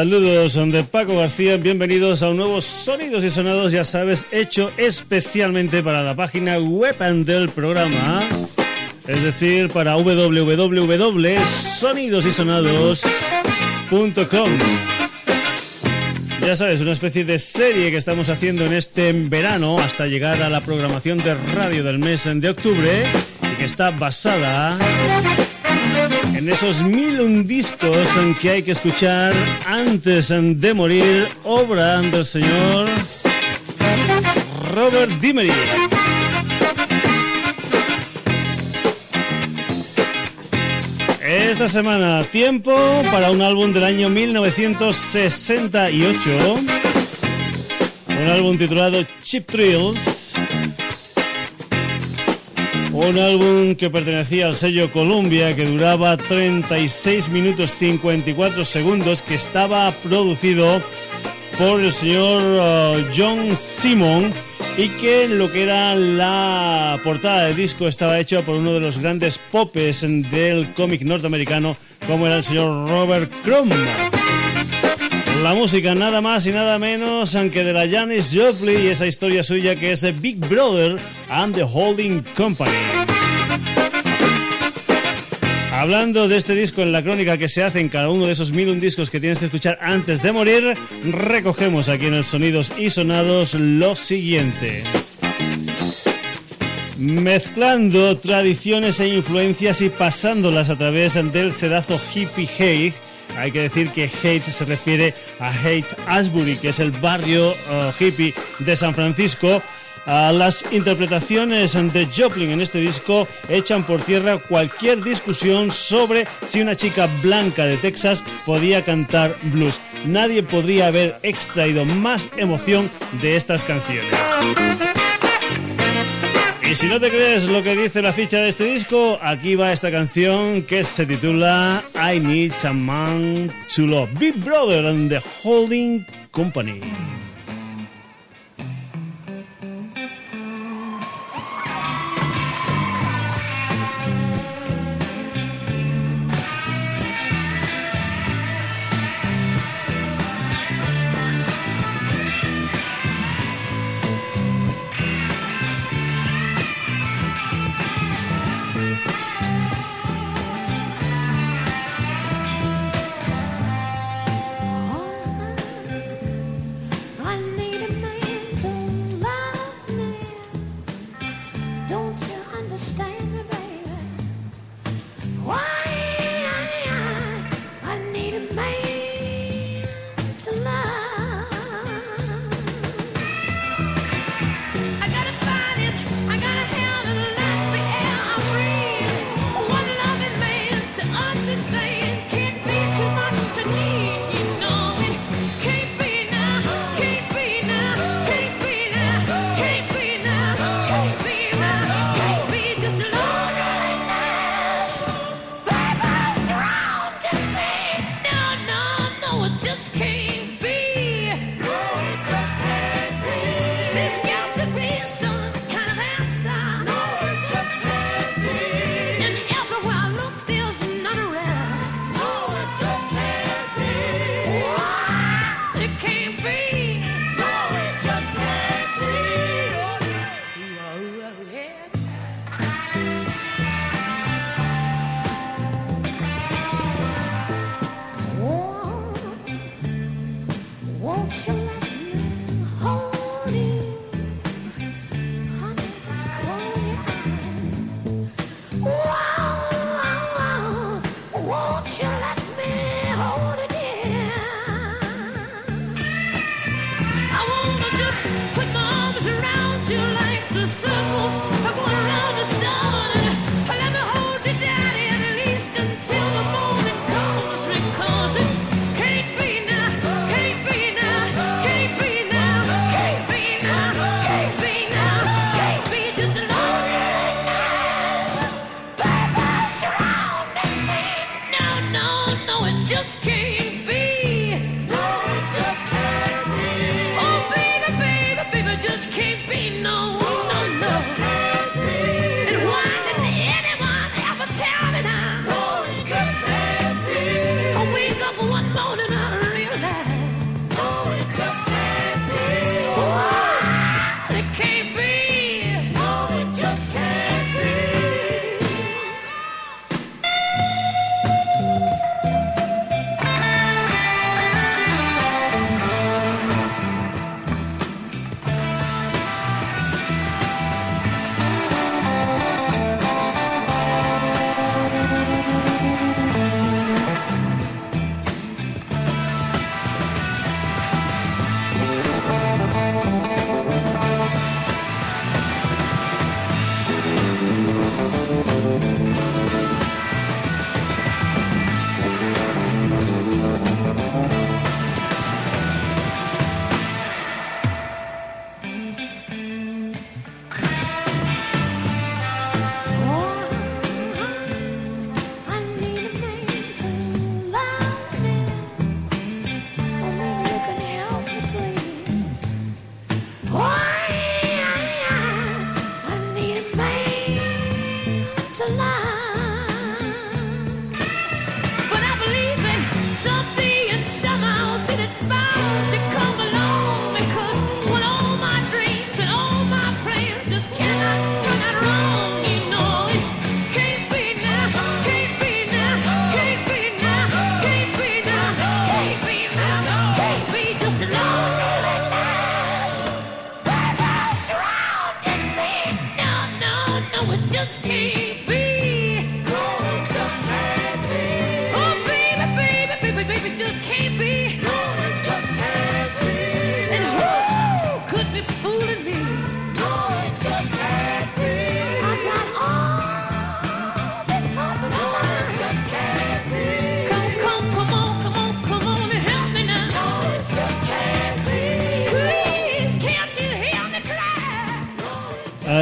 Saludos de Paco García, bienvenidos a un nuevo Sonidos y Sonados, ya sabes, hecho especialmente para la página web del programa, es decir, para www.sonidosysonados.com. Ya sabes, una especie de serie que estamos haciendo en este verano hasta llegar a la programación de radio del mes de octubre y que está basada en esos mil un discos que hay que escuchar antes de morir, obra del señor Robert Dimery. Esta semana, tiempo para un álbum del año 1968. Un álbum titulado Chip Thrills. Un álbum que pertenecía al sello Columbia, que duraba 36 minutos 54 segundos, que estaba producido por el señor uh, John Simon y que lo que era la portada del disco estaba hecho por uno de los grandes popes del cómic norteamericano como era el señor Robert Crumb. La música nada más y nada menos aunque de la Janis Joplin y esa historia suya que es Big Brother and the Holding Company. Hablando de este disco en la crónica que se hace en cada uno de esos mil un discos que tienes que escuchar antes de morir, recogemos aquí en el Sonidos y Sonados lo siguiente. Mezclando tradiciones e influencias y pasándolas a través del cedazo hippie hate, hay que decir que Hate se refiere a Hate Ashbury, que es el barrio uh, hippie de San Francisco, las interpretaciones de Joplin en este disco echan por tierra cualquier discusión sobre si una chica blanca de Texas podía cantar blues. Nadie podría haber extraído más emoción de estas canciones. Y si no te crees lo que dice la ficha de este disco, aquí va esta canción que se titula I Need a Man to Love. Big Brother and the Holding Company. option.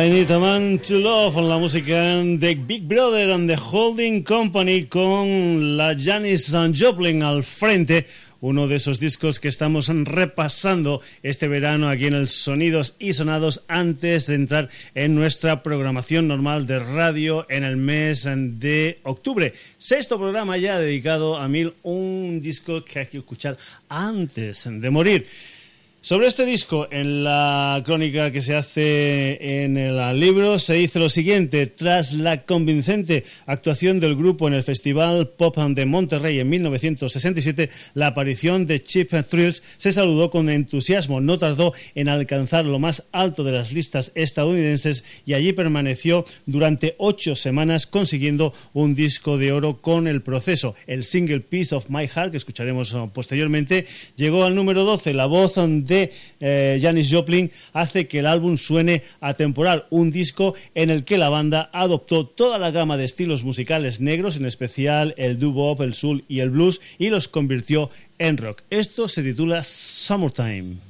I a Man to Love, la música de Big Brother and the Holding Company con la Janis Joplin al frente uno de esos discos que estamos repasando este verano aquí en el Sonidos y Sonados antes de entrar en nuestra programación normal de radio en el mes de octubre. Sexto programa ya dedicado a mil, un disco que hay que escuchar antes de morir. Sobre este disco, en la crónica que se hace en el libro, se dice lo siguiente. Tras la convincente actuación del grupo en el Festival Pop de Monterrey en 1967, la aparición de Chip Thrills se saludó con entusiasmo. No tardó en alcanzar lo más alto de las listas estadounidenses y allí permaneció durante ocho semanas consiguiendo un disco de oro con el proceso. El single Piece of My Heart, que escucharemos posteriormente, llegó al número 12. La voz eh, Janis Joplin hace que el álbum suene atemporal, un disco en el que la banda adoptó toda la gama de estilos musicales negros, en especial el doo-wop, el soul y el blues, y los convirtió en rock. Esto se titula Summertime.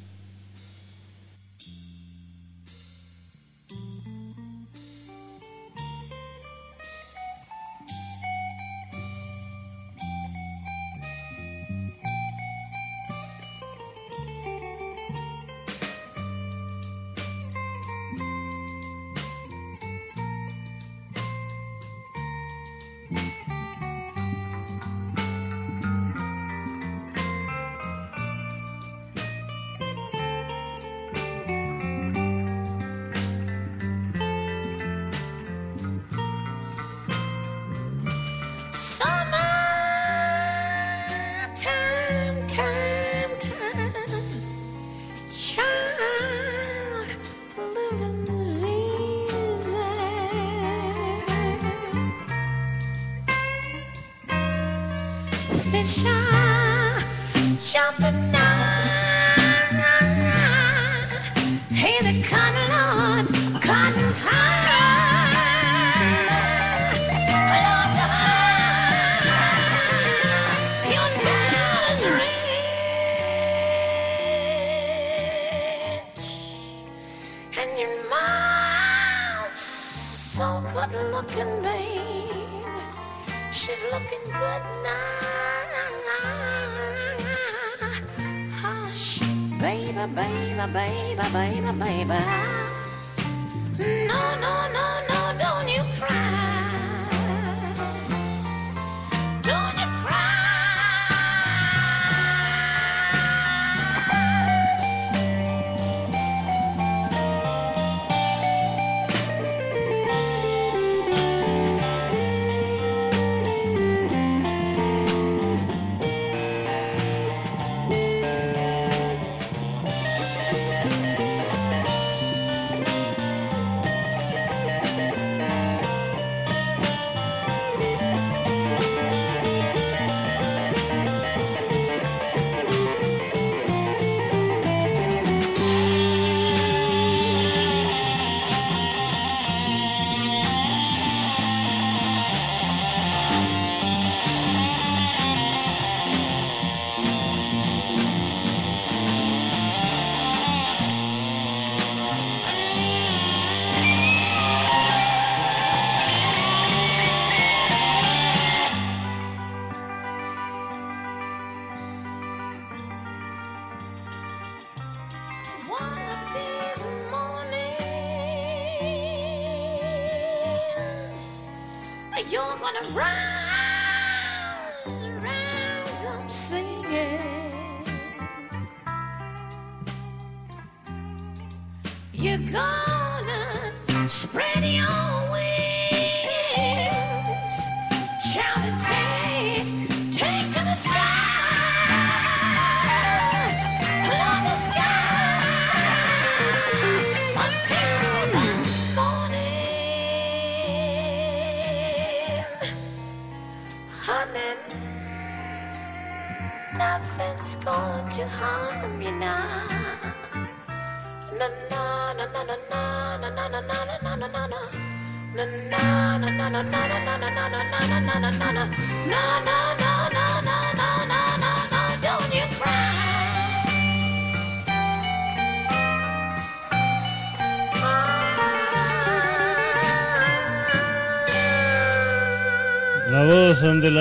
You're gonna run!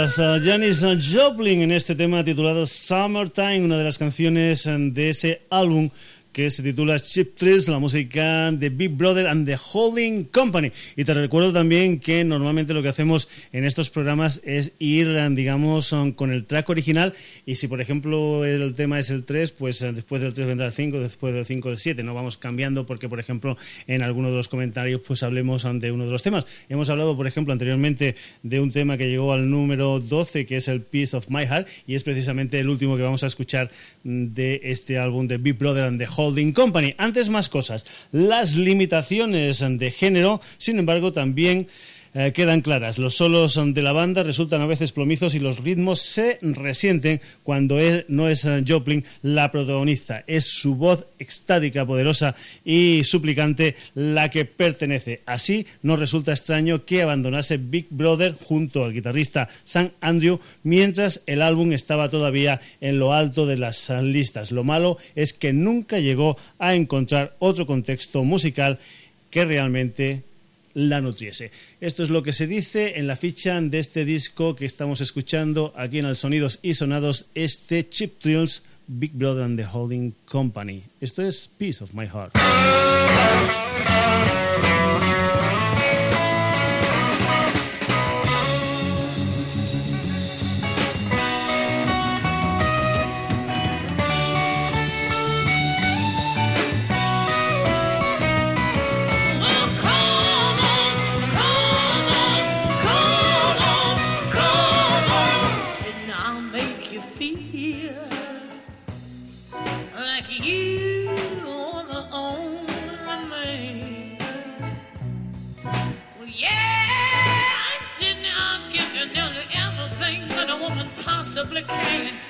Las uh, Janis Joplin en este tema titulado Summertime, una de las canciones de ese álbum que se titula Chip Thrills, la música de Big Brother and the Holding Company. Y te recuerdo también que normalmente lo que hacemos en estos programas es ir, digamos, con el track original y si por ejemplo el tema es el 3, pues eh, después del 3 vendrá el 5, después del 5 el 7, no vamos cambiando porque por ejemplo en alguno de los comentarios pues hablemos de uno de los temas. Hemos hablado por ejemplo anteriormente de un tema que llegó al número 12 que es el Piece of My Heart y es precisamente el último que vamos a escuchar de este álbum de Big Brother and the Holding Company. Antes más cosas. Las limitaciones de género, sin embargo, también eh, quedan claras. Los solos de la banda resultan a veces plomizos y los ritmos se resienten cuando no es eh, Joplin la protagonista. Es su voz extática, poderosa y suplicante la que pertenece. Así no resulta extraño que abandonase Big Brother junto al guitarrista Sam Andrew mientras el álbum estaba todavía en lo alto de las listas. Lo malo es que nunca llegó a encontrar otro contexto musical que realmente la nutriese. Esto es lo que se dice en la ficha de este disco que estamos escuchando aquí en el Sonidos y Sonados, este Chip Thrills Big Brother and the Holding Company. Esto es Peace of My Heart. complicated.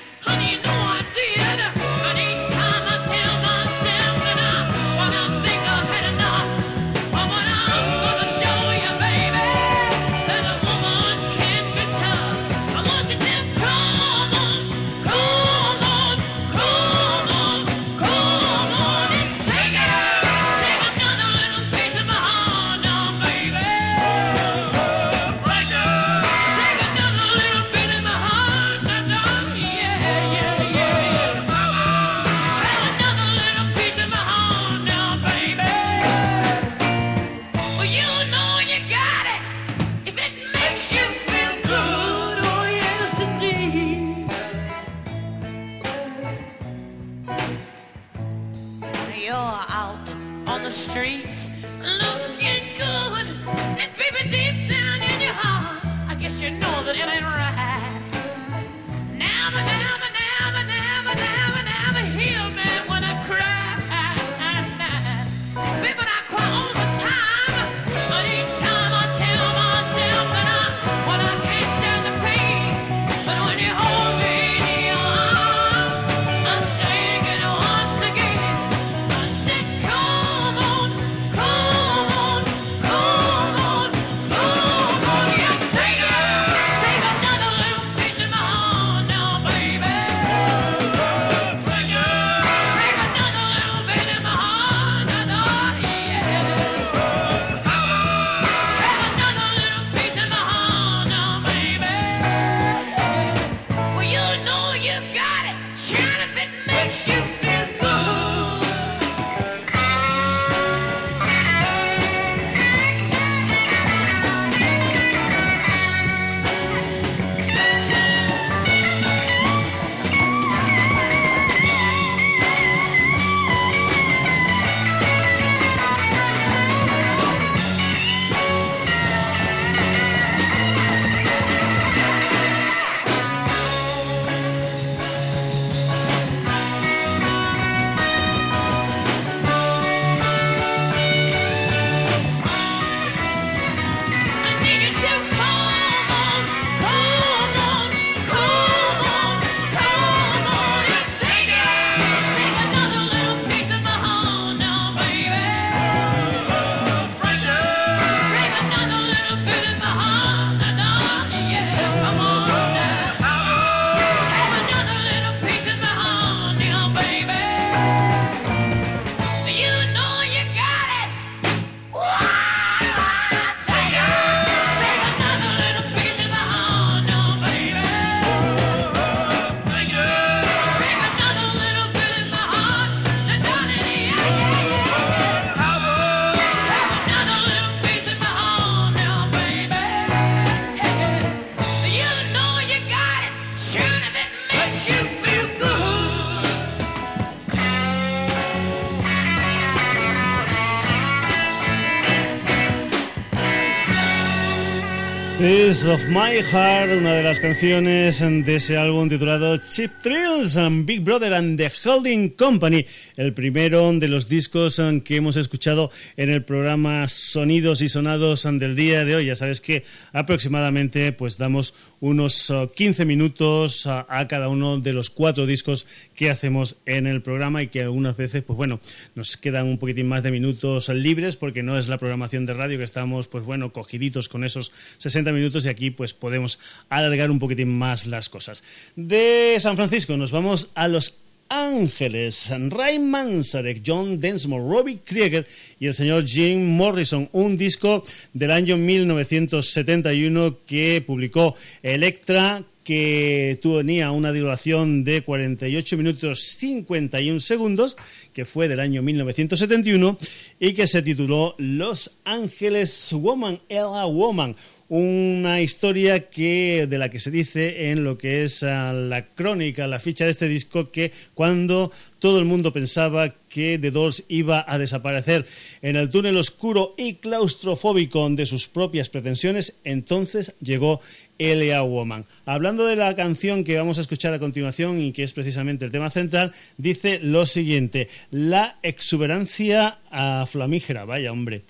Of My Heart, una de las canciones de ese álbum titulado Chip Thrills and Big Brother and the Holding Company, el primero de los discos que hemos escuchado en el programa Sonidos y Sonados del día de hoy. Ya sabes que aproximadamente pues damos unos 15 minutos a, a cada uno de los cuatro discos que hacemos en el programa y que algunas veces pues bueno, nos quedan un poquitín más de minutos libres porque no es la programación de radio que estamos pues bueno, cogiditos con esos 60 minutos y aquí pues podemos alargar un poquitín más las cosas. De San Francisco nos vamos a Los Ángeles, Ray Manzarek, John Densmore, Robbie Krieger y el señor Jim Morrison, un disco del año 1971 que publicó Electra que tenía una duración de 48 minutos 51 segundos, que fue del año 1971, y que se tituló Los Ángeles Woman, Ella Woman, una historia que de la que se dice en lo que es ah, la crónica, la ficha de este disco, que cuando todo el mundo pensaba que The Doors iba a desaparecer en el túnel oscuro y claustrofóbico de sus propias pretensiones, entonces llegó L.A. Woman. Hablando de la canción que vamos a escuchar a continuación y que es precisamente el tema central, dice lo siguiente: la exuberancia a flamígera, vaya hombre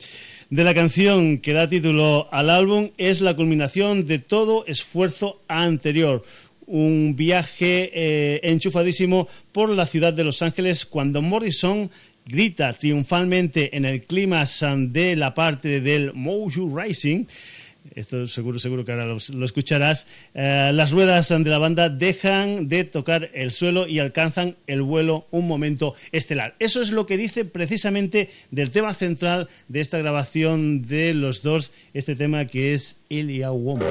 de la canción que da título al álbum es la culminación de todo esfuerzo anterior. Un viaje eh, enchufadísimo por la ciudad de Los Ángeles cuando Morrison grita triunfalmente en el clima de la parte del Mojo Rising esto seguro, seguro que ahora lo, escucharás, eh, las ruedas de la banda dejan de tocar el suelo y alcanzan el vuelo un momento estelar. Eso es lo que dice precisamente del tema central de esta grabación de los dos, este tema que es Ilia Woman.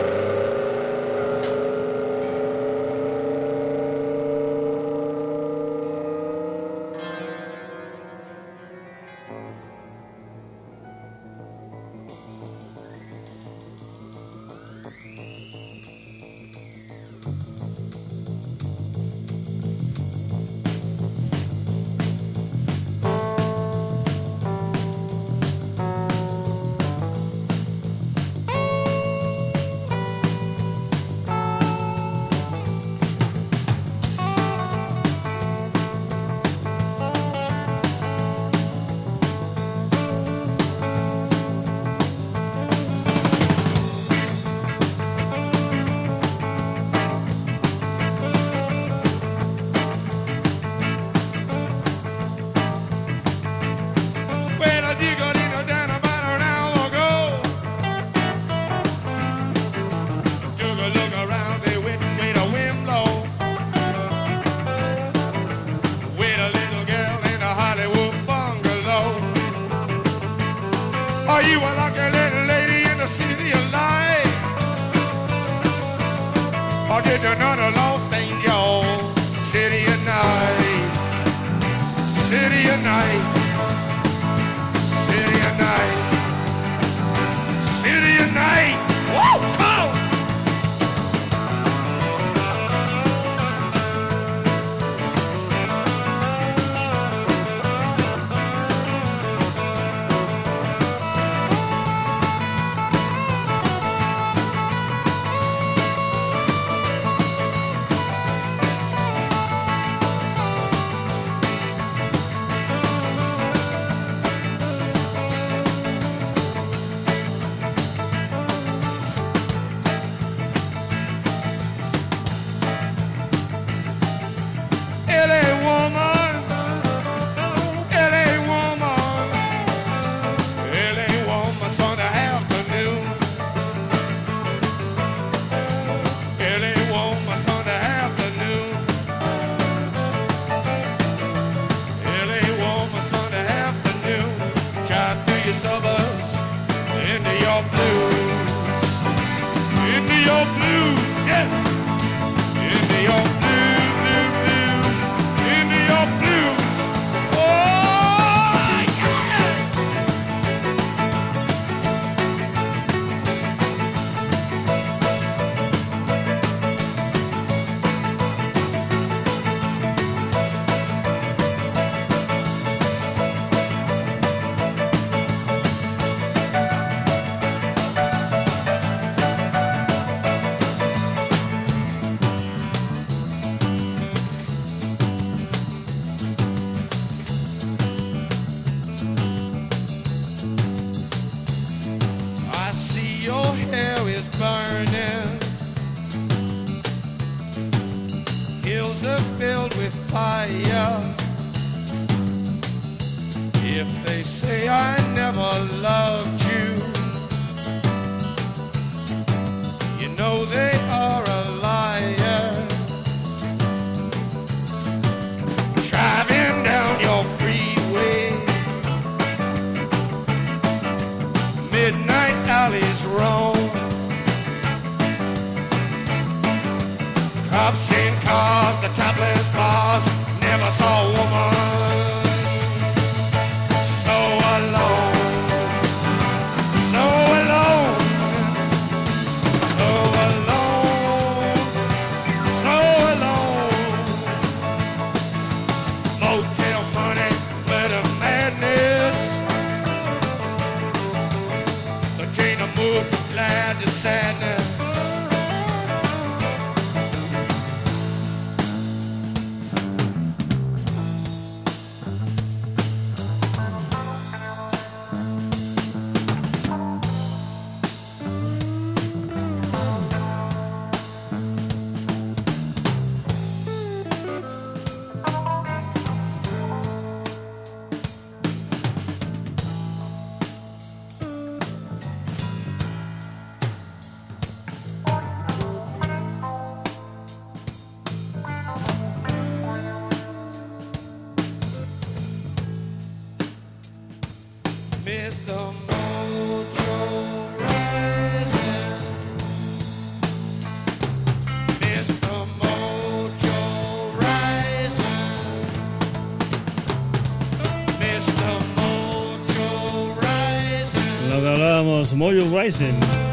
Lo que hablábamos, Mojo Rising.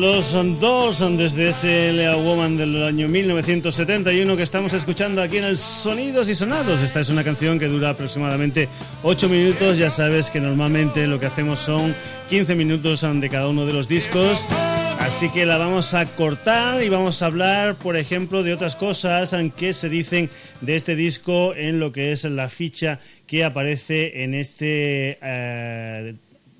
Los Doors desde ese Lea Woman del año 1971 que estamos escuchando aquí en el Sonidos y Sonados. Esta es una canción que dura aproximadamente 8 minutos. Ya sabes que normalmente lo que hacemos son 15 minutos de cada uno de los discos. Así que la vamos a cortar y vamos a hablar, por ejemplo, de otras cosas que se dicen de este disco en lo que es la ficha que aparece en este eh,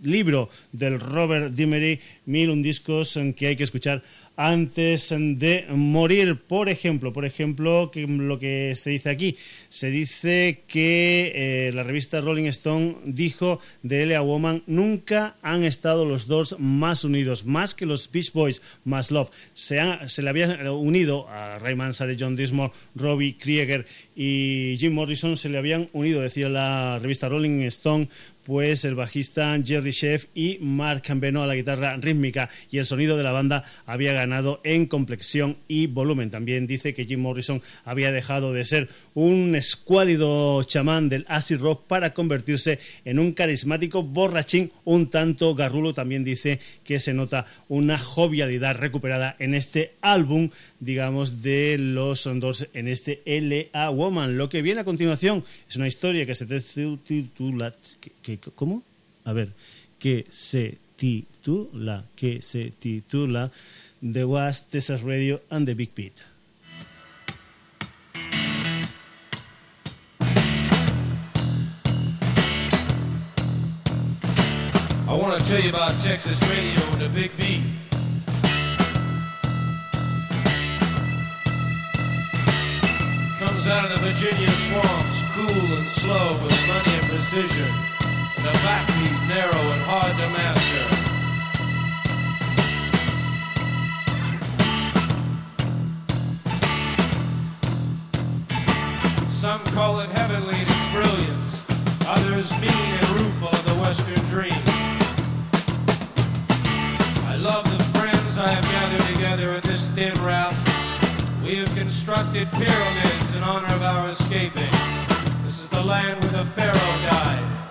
libro del Robert Dimery, Mil un discos que hay que escuchar antes de morir. Por ejemplo, por ejemplo, que lo que se dice aquí, se dice que eh, la revista Rolling Stone dijo de Elia Woman nunca han estado los dos más unidos, más que los Beach Boys, más Love. Se, han- se le habían unido a Ray Manzarek, John Dismore, Robbie Krieger y Jim Morrison, se le habían unido, decía la revista Rolling Stone, pues el bajista Jerry Sheff y Mark Beno a la guitarra rítmica y el sonido de la banda había ganado en complexión y volumen. También dice que Jim Morrison había dejado de ser un escuálido chamán del acid rock para convertirse en un carismático borrachín un tanto garrulo. También dice que se nota una jovialidad recuperada en este álbum, digamos, de los dos en este L.A. Woman. Lo que viene a continuación es una historia que se titula... que- ¿Cómo? A ver, que se titula, que se titula The Was Texas Radio and the Big Beat. I want to tell you about Texas radio and the big beat. Comes out of the Virginia swamps, cool and slow with plenty of precision. The backbeat narrow and hard to master. Some call it heavenly in its brilliance, others mean and rueful of the Western dream. I love the friends I have gathered together in this thin route. We have constructed pyramids in honor of our escaping. This is the land where the Pharaoh died.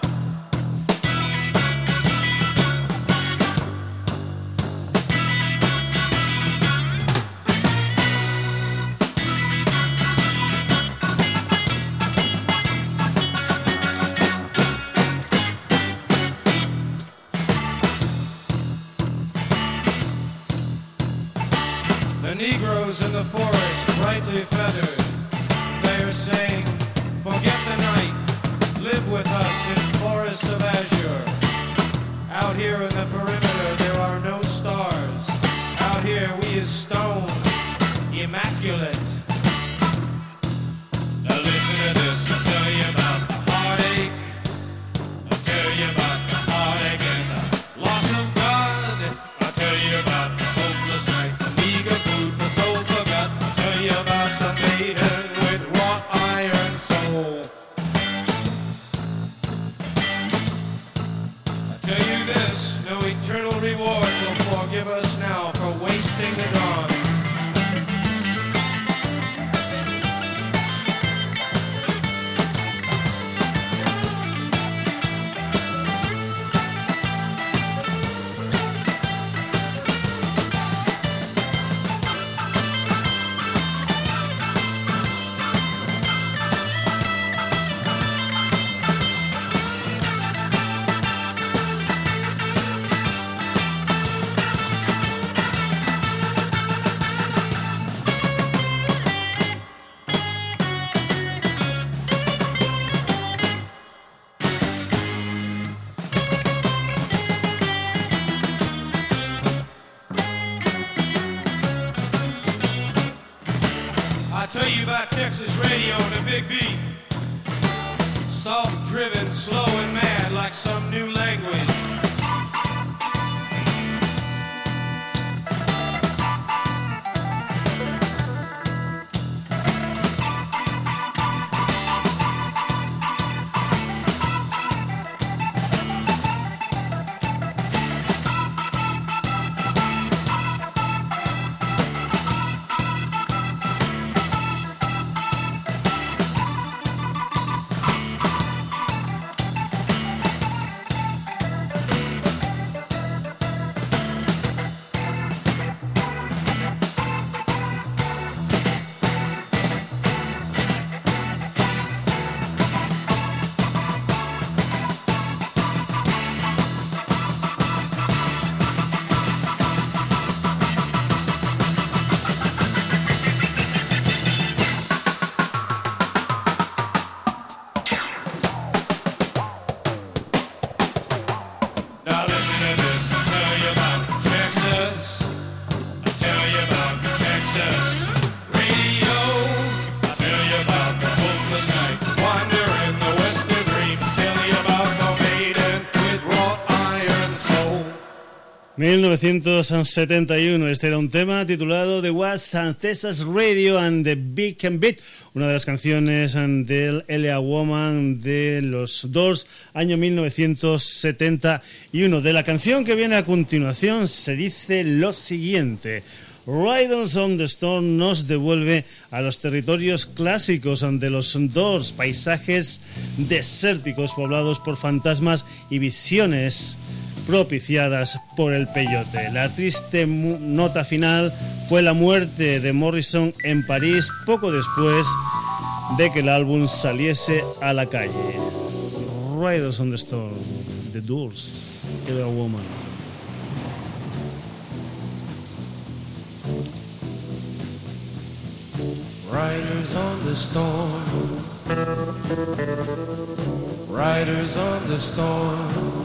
Texas radio a big beat. Soft driven, slow and mad like some new 1971, este era un tema titulado The West Texas Radio and the Big and Beat, una de las canciones del L.A. Woman de los Doors, año 1971. De la canción que viene a continuación se dice lo siguiente. Riders on the Storm nos devuelve a los territorios clásicos de los Doors, paisajes desérticos poblados por fantasmas y visiones propiciadas por el peyote. La triste nota final fue la muerte de Morrison en París poco después de que el álbum saliese a la calle. Riders on the Storm, The Doors, Killer Woman. Riders on the storm. Riders on the storm.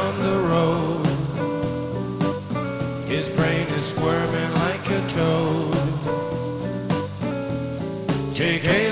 Take a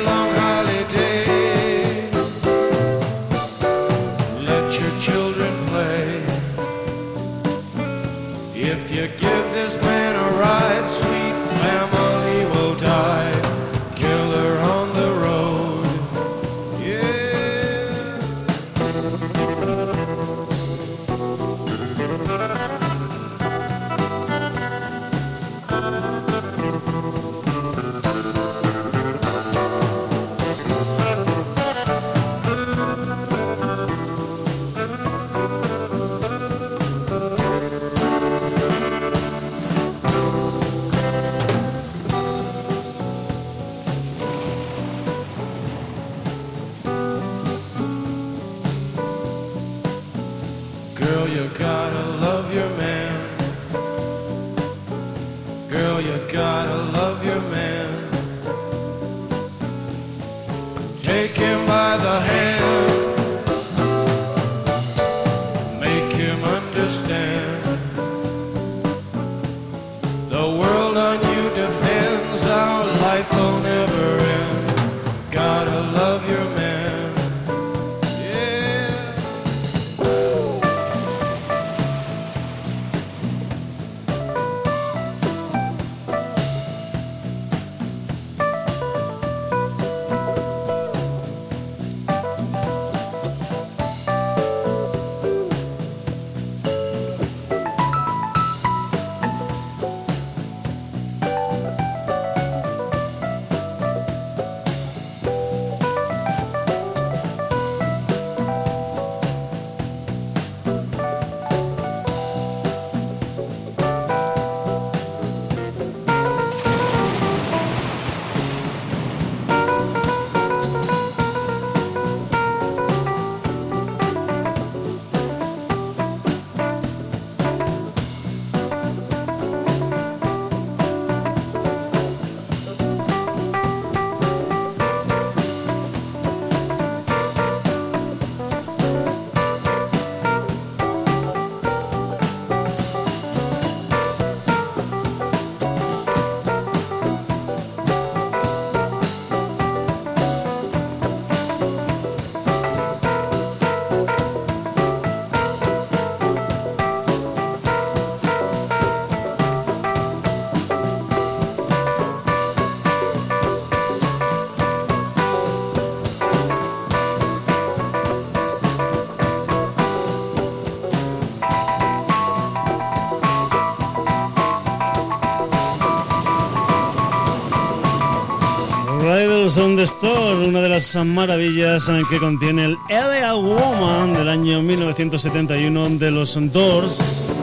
Angels on the Store, una de las maravillas que contiene el L.A. Woman del año 1971 de los Doors.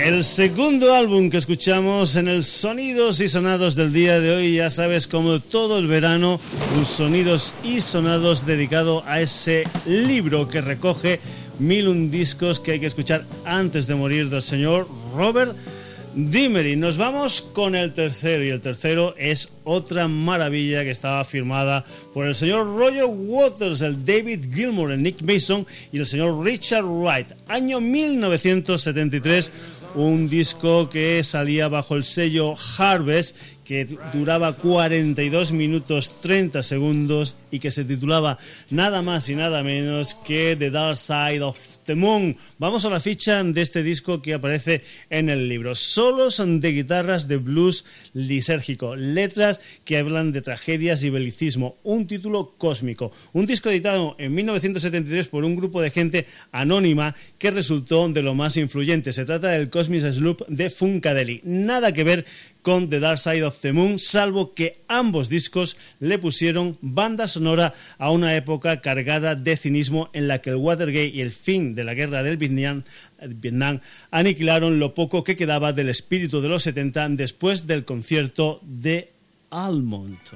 El segundo álbum que escuchamos en el Sonidos y Sonados del día de hoy, ya sabes, como todo el verano, un Sonidos y Sonados dedicado a ese libro que recoge mil un discos que hay que escuchar antes de morir del señor Robert Dimery. Nos vamos con el tercero y el tercero es otra maravilla que estaba firmada por el señor Roger Waters, el David Gilmour, el Nick Mason y el señor Richard Wright. Año 1973, un disco que salía bajo el sello Harvest que duraba 42 minutos 30 segundos y que se titulaba nada más y nada menos que The Dark Side of the Moon. Vamos a la ficha de este disco que aparece en el libro. Solos de guitarras de blues lisérgico, letras que hablan de tragedias y belicismo, un título cósmico. Un disco editado en 1973 por un grupo de gente anónima que resultó de lo más influyente. Se trata del Cosmic Sloop de Funkadeli. Nada que ver con The Dark Side of the Moon, salvo que ambos discos le pusieron banda sonora a una época cargada de cinismo en la que el Watergate y el fin de la guerra del Vietnam, aniquilaron lo poco que quedaba del espíritu de los 70 después del concierto de Almont.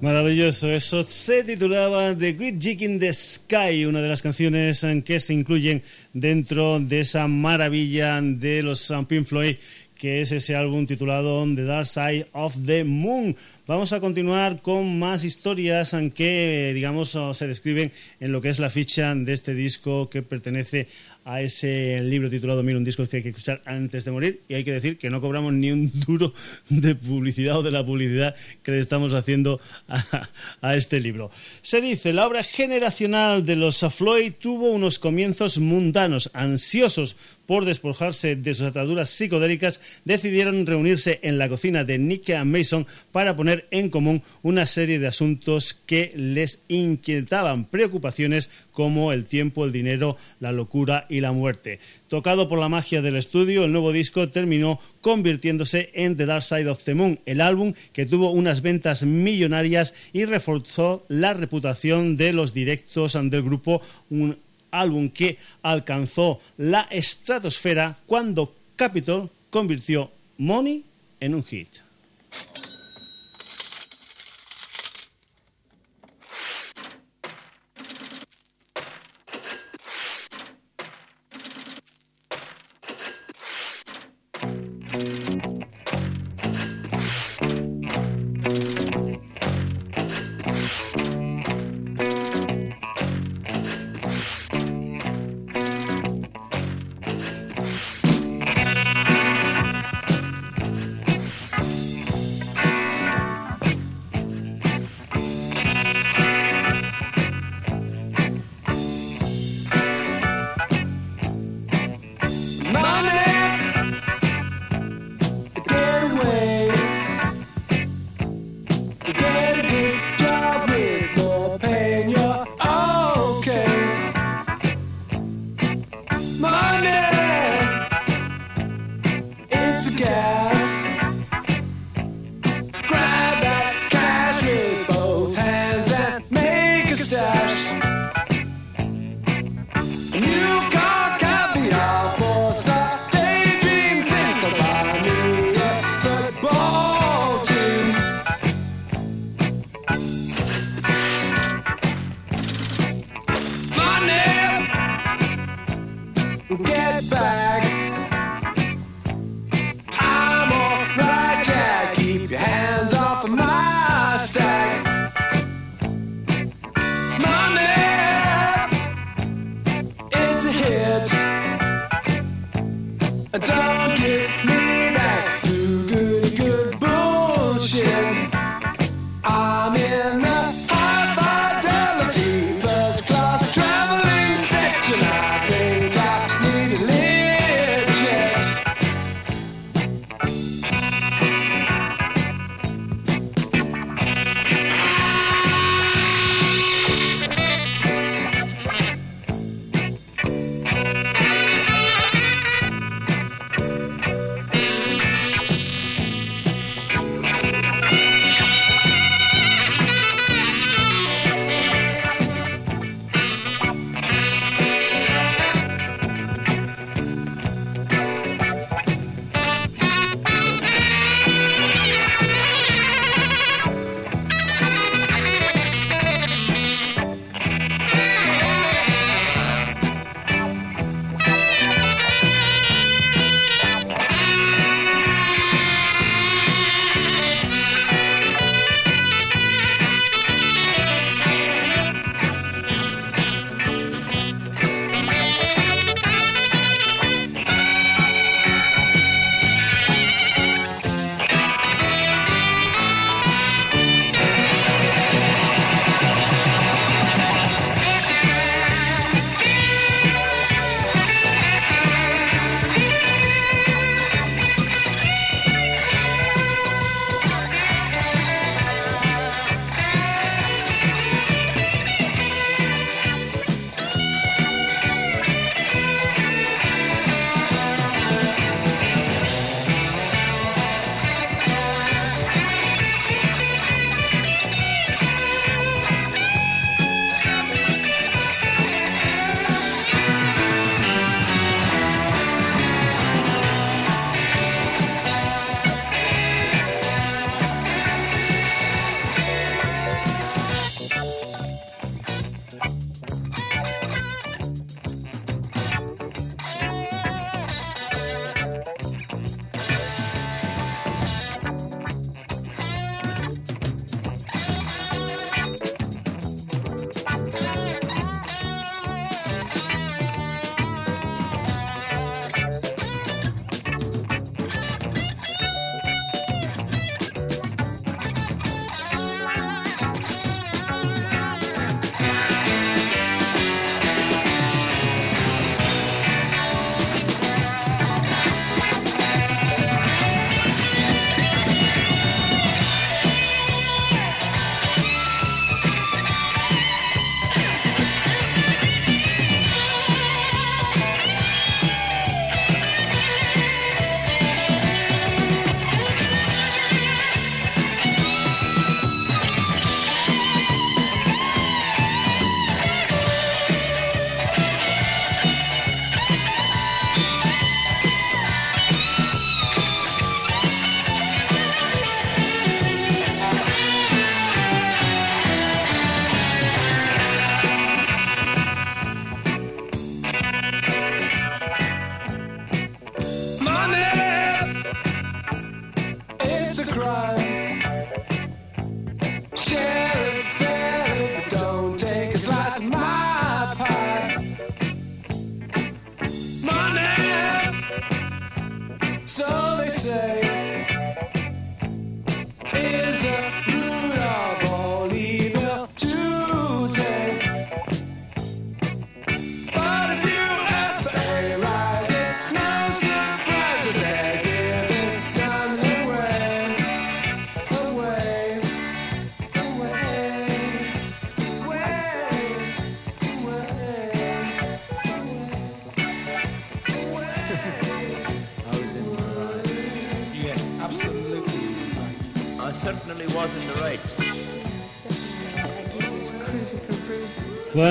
Maravilloso, eso se titulaba The Great Jig in the Sky, una de las canciones que se incluyen dentro de esa maravilla de los Pink Floyd que es ese álbum titulado The Dark Side of the Moon. Vamos a continuar con más historias que, digamos, se describen en lo que es la ficha de este disco que pertenece a ese libro titulado Mira, un disco que hay que escuchar antes de morir. Y hay que decir que no cobramos ni un duro de publicidad o de la publicidad que le estamos haciendo a, a este libro. Se dice, la obra generacional de los Floyd tuvo unos comienzos mundanos, ansiosos por despojarse de sus ataduras psicodélicas, decidieron reunirse en la cocina de Nick Mason para poner en común una serie de asuntos que les inquietaban, preocupaciones como el tiempo, el dinero, la locura y la muerte. Tocado por la magia del estudio, el nuevo disco terminó convirtiéndose en The Dark Side of the Moon, el álbum que tuvo unas ventas millonarias y reforzó la reputación de los directos del grupo, álbum que alcanzó la estratosfera cuando Capitol convirtió Money en un hit.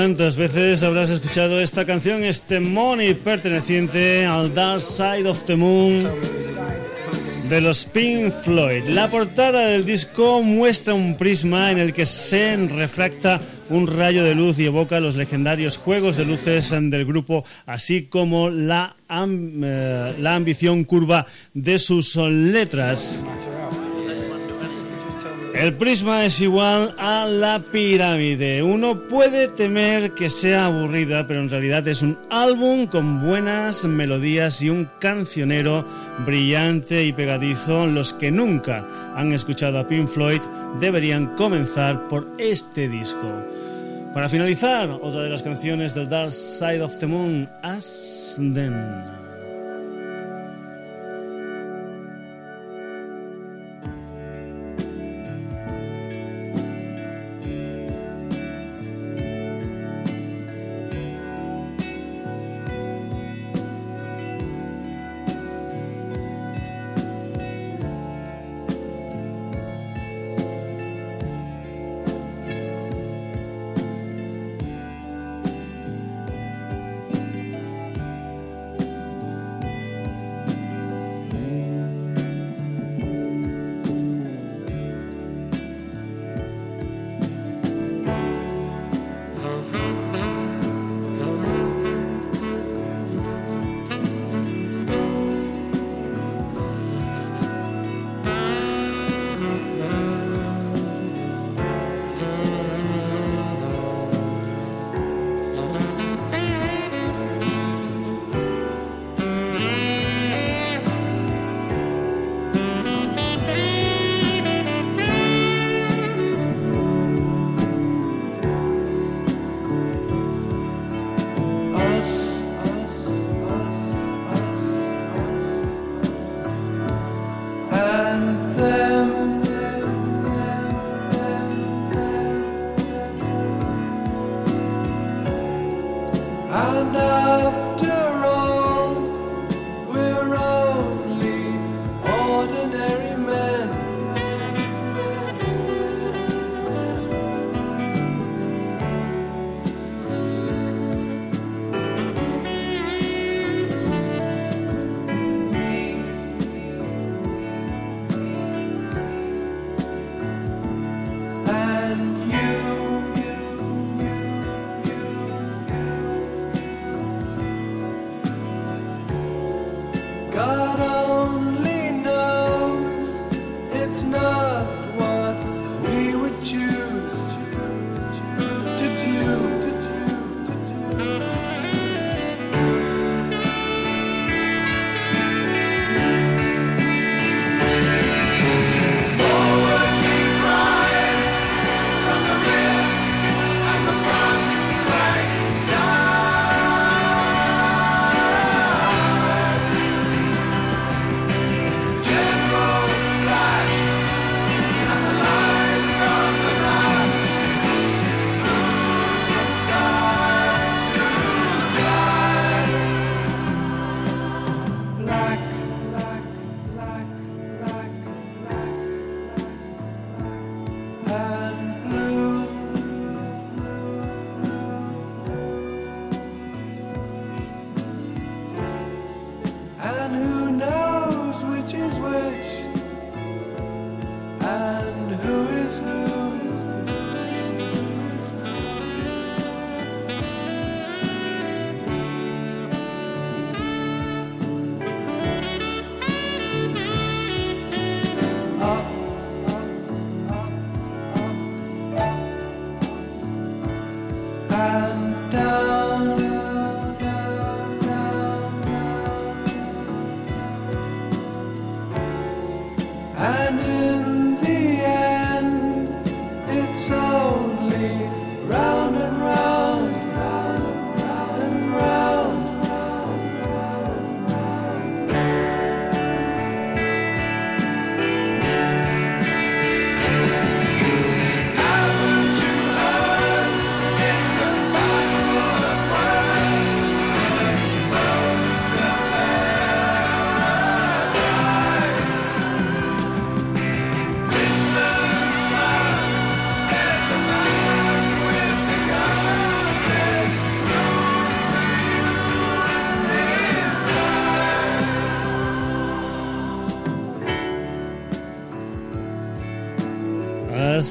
¿Cuántas veces habrás escuchado esta canción, este Money perteneciente al Dark Side of the Moon de los Pink Floyd? La portada del disco muestra un prisma en el que se refracta un rayo de luz y evoca los legendarios juegos de luces del grupo, así como la, eh, la ambición curva de sus letras. El prisma es igual a la pirámide. Uno puede temer que sea aburrida, pero en realidad es un álbum con buenas melodías y un cancionero brillante y pegadizo. Los que nunca han escuchado a Pink Floyd deberían comenzar por este disco. Para finalizar, otra de las canciones del Dark Side of the Moon, As Then.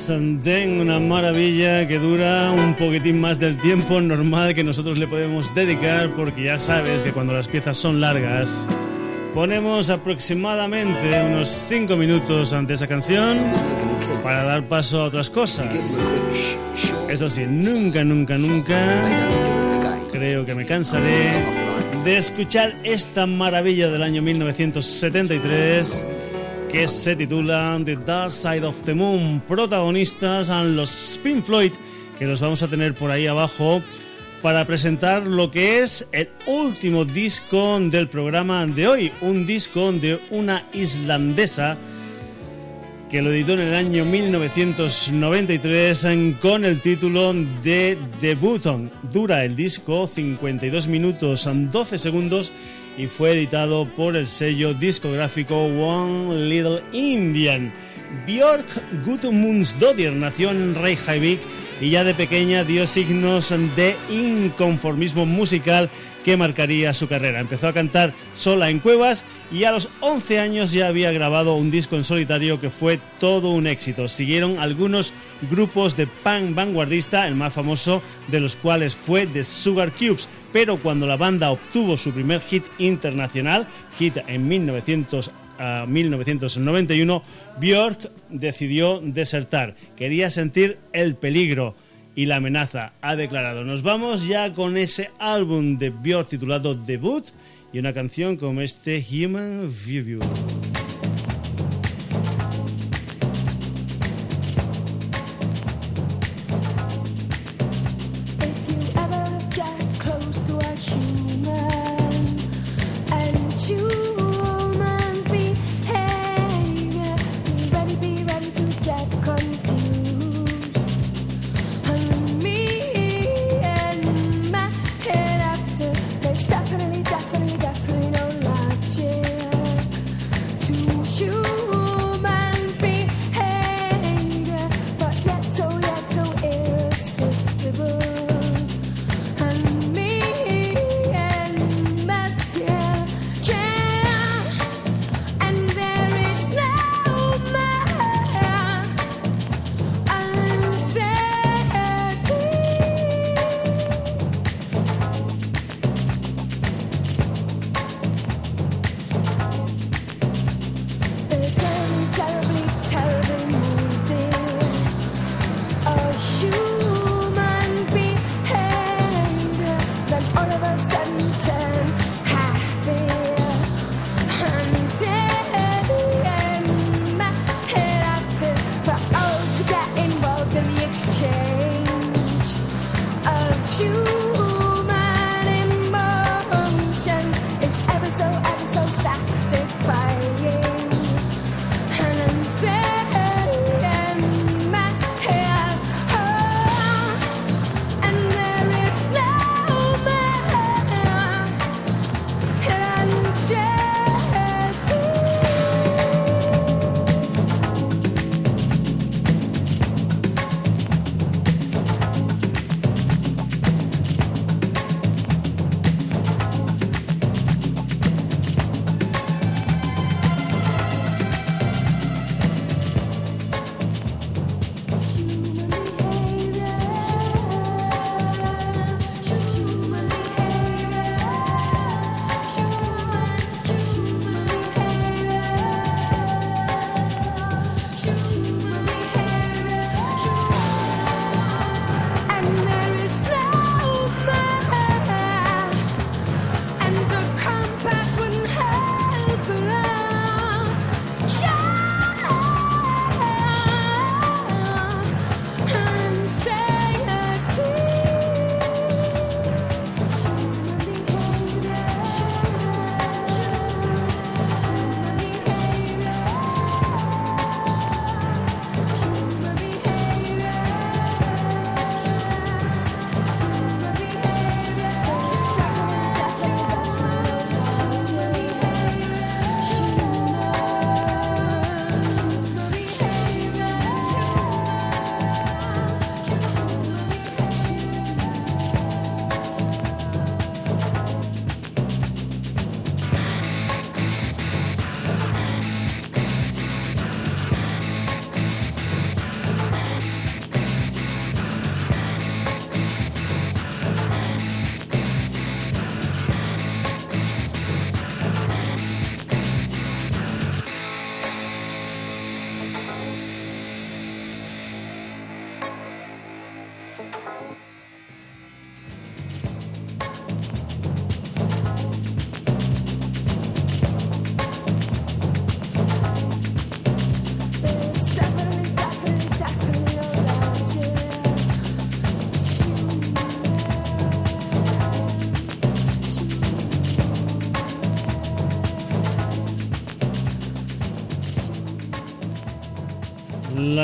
De una maravilla que dura un poquitín más del tiempo normal que nosotros le podemos dedicar porque ya sabes que cuando las piezas son largas ponemos aproximadamente unos 5 minutos ante esa canción para dar paso a otras cosas. Eso sí, nunca, nunca, nunca creo que me cansaré de escuchar esta maravilla del año 1973 que se titula The Dark Side of the Moon. Protagonistas a los Pink Floyd, que los vamos a tener por ahí abajo para presentar lo que es el último disco del programa de hoy. Un disco de una islandesa que lo editó en el año 1993 con el título de The Button. Dura el disco 52 minutos 12 segundos y fue editado por el sello discográfico One Little Indian. Björk Gudmundsdottir nació en Reykjavik y ya de pequeña dio signos de inconformismo musical que marcaría su carrera. Empezó a cantar sola en cuevas y a los 11 años ya había grabado un disco en solitario que fue todo un éxito. Siguieron algunos grupos de punk vanguardista, el más famoso de los cuales fue The Sugar Cubes, pero cuando la banda obtuvo su primer hit internacional, hit en 1900 1991, Björk decidió desertar. Quería sentir el peligro y la amenaza. Ha declarado, nos vamos ya con ese álbum de Björk titulado Debut y una canción como este Human View.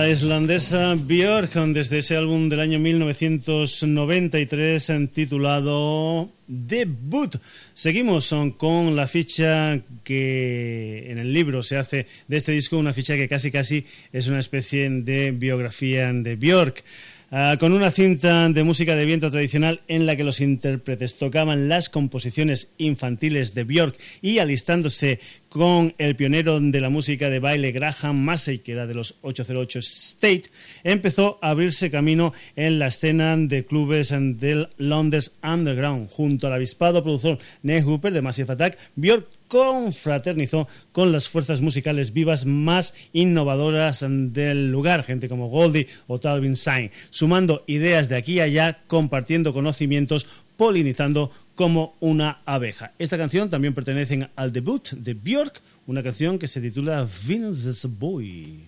La islandesa Björk desde ese álbum del año 1993 titulado Debut. Seguimos con la ficha que en el libro se hace de este disco, una ficha que casi casi es una especie de biografía de Björk. Ah, con una cinta de música de viento tradicional en la que los intérpretes tocaban las composiciones infantiles de Björk y alistándose con el pionero de la música de baile Graham Massey, que era de los 808 State, empezó a abrirse camino en la escena de clubes del Londres Underground. Junto al avispado productor Neil Hooper de Massive Attack, Björk confraternizó con las fuerzas musicales vivas más innovadoras del lugar, gente como Goldie o Talvin Sain, sumando ideas de aquí a allá, compartiendo conocimientos, polinizando como una abeja. Esta canción también pertenece al debut de Björk, una canción que se titula Venus Boy.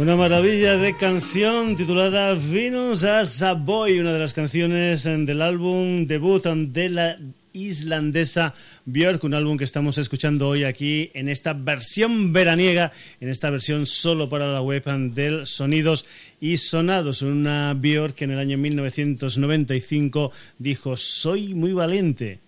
Una maravilla de canción titulada Venus as a Boy, una de las canciones del álbum debut de la islandesa Björk, un álbum que estamos escuchando hoy aquí en esta versión veraniega, en esta versión solo para la web del Sonidos y Sonados. Una Björk que en el año 1995 dijo, soy muy valiente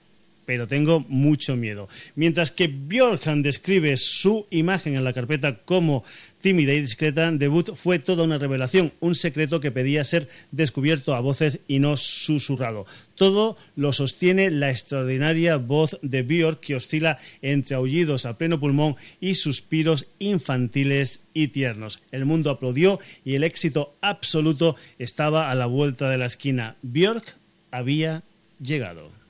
pero tengo mucho miedo. Mientras que Björk describe su imagen en la carpeta como tímida y discreta, debut fue toda una revelación, un secreto que pedía ser descubierto a voces y no susurrado. Todo lo sostiene la extraordinaria voz de Björk que oscila entre aullidos a pleno pulmón y suspiros infantiles y tiernos. El mundo aplaudió y el éxito absoluto estaba a la vuelta de la esquina. Björk había llegado.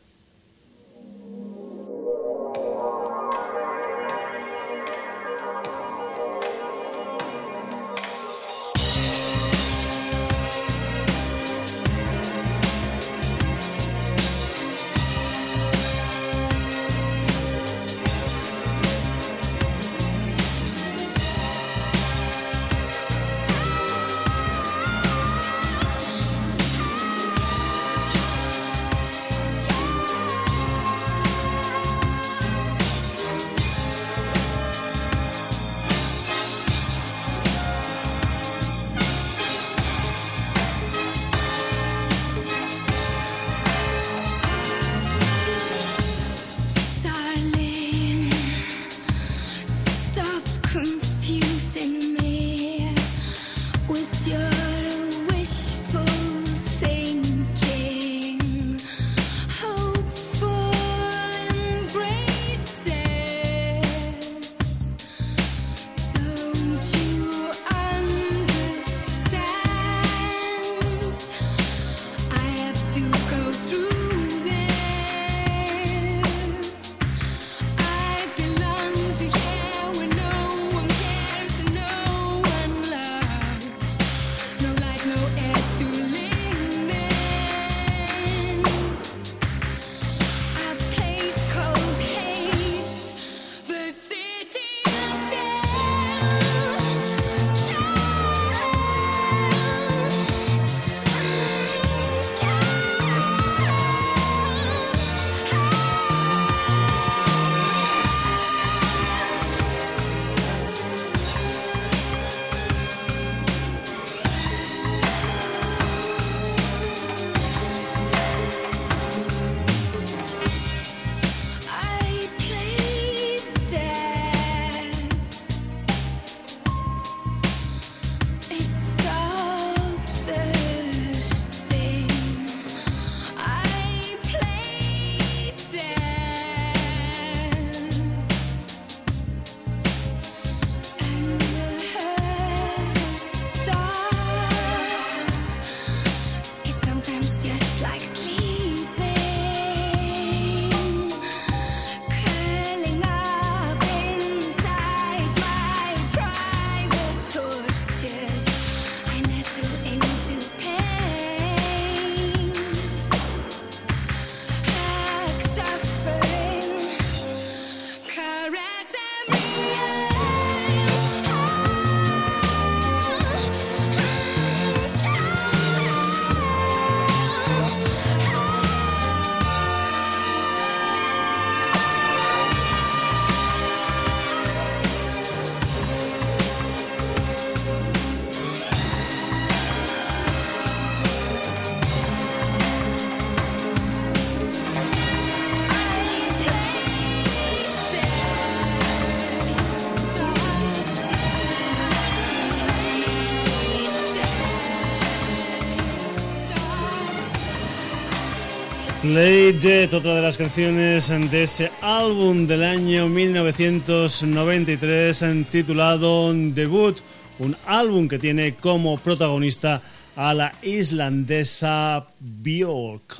Play Dead, otra de las canciones de ese álbum del año 1993 titulado Debut, un álbum que tiene como protagonista a la islandesa Björk.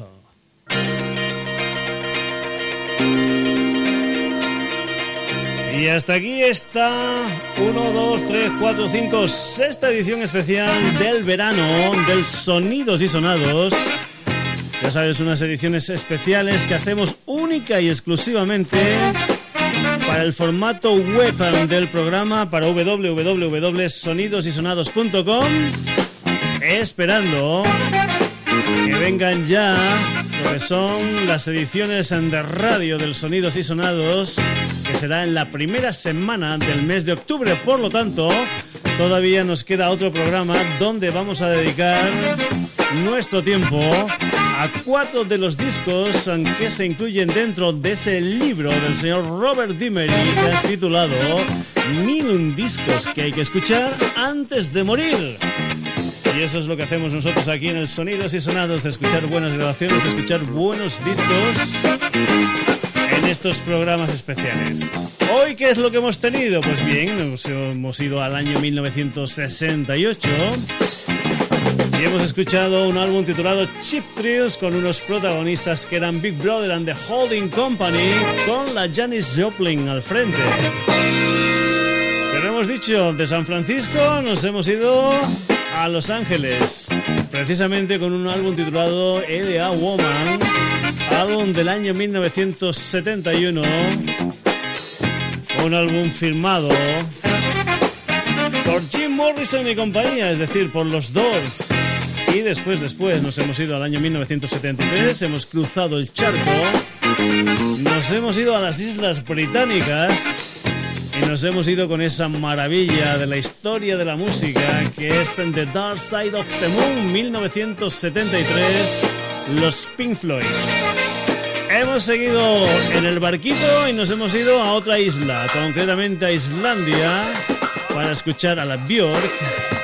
Y hasta aquí está 1, 2, 3, 4, 5, sexta edición especial del verano del Sonidos y Sonados ya sabes, unas ediciones especiales que hacemos única y exclusivamente para el formato web del programa para www.sonidosysonados.com esperando que vengan ya lo que son las ediciones de radio del Sonidos y Sonados que será en la primera semana del mes de octubre. Por lo tanto todavía nos queda otro programa donde vamos a dedicar nuestro tiempo a cuatro de los discos que se incluyen dentro de ese libro del señor Robert Dimery titulado Mil discos que hay que escuchar antes de morir. Y eso es lo que hacemos nosotros aquí en el Sonidos y Sonados, escuchar buenas grabaciones, escuchar buenos discos en estos programas especiales. Hoy, ¿qué es lo que hemos tenido? Pues bien, hemos ido al año 1968 y hemos escuchado un álbum titulado Chip Thrills con unos protagonistas que eran Big Brother and the Holding Company con la Janis Joplin al frente. Pero hemos dicho, de San Francisco nos hemos ido a Los Ángeles, precisamente con un álbum titulado L.A. Woman, álbum del año 1971, un álbum firmado por Jim Morrison y compañía, es decir, por los dos. Y después, después nos hemos ido al año 1973, hemos cruzado el charco, nos hemos ido a las Islas Británicas y nos hemos ido con esa maravilla de la historia de la música que es The Dark Side of the Moon 1973, los Pink Floyd. Hemos seguido en el barquito y nos hemos ido a otra isla, concretamente a Islandia, para escuchar a la Björk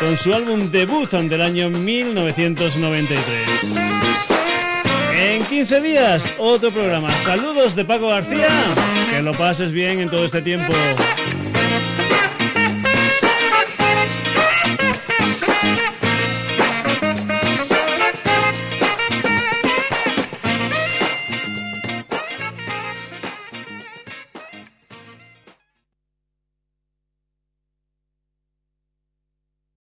con su álbum debut del año 1993. En 15 días, otro programa. Saludos de Paco García. Que lo pases bien en todo este tiempo.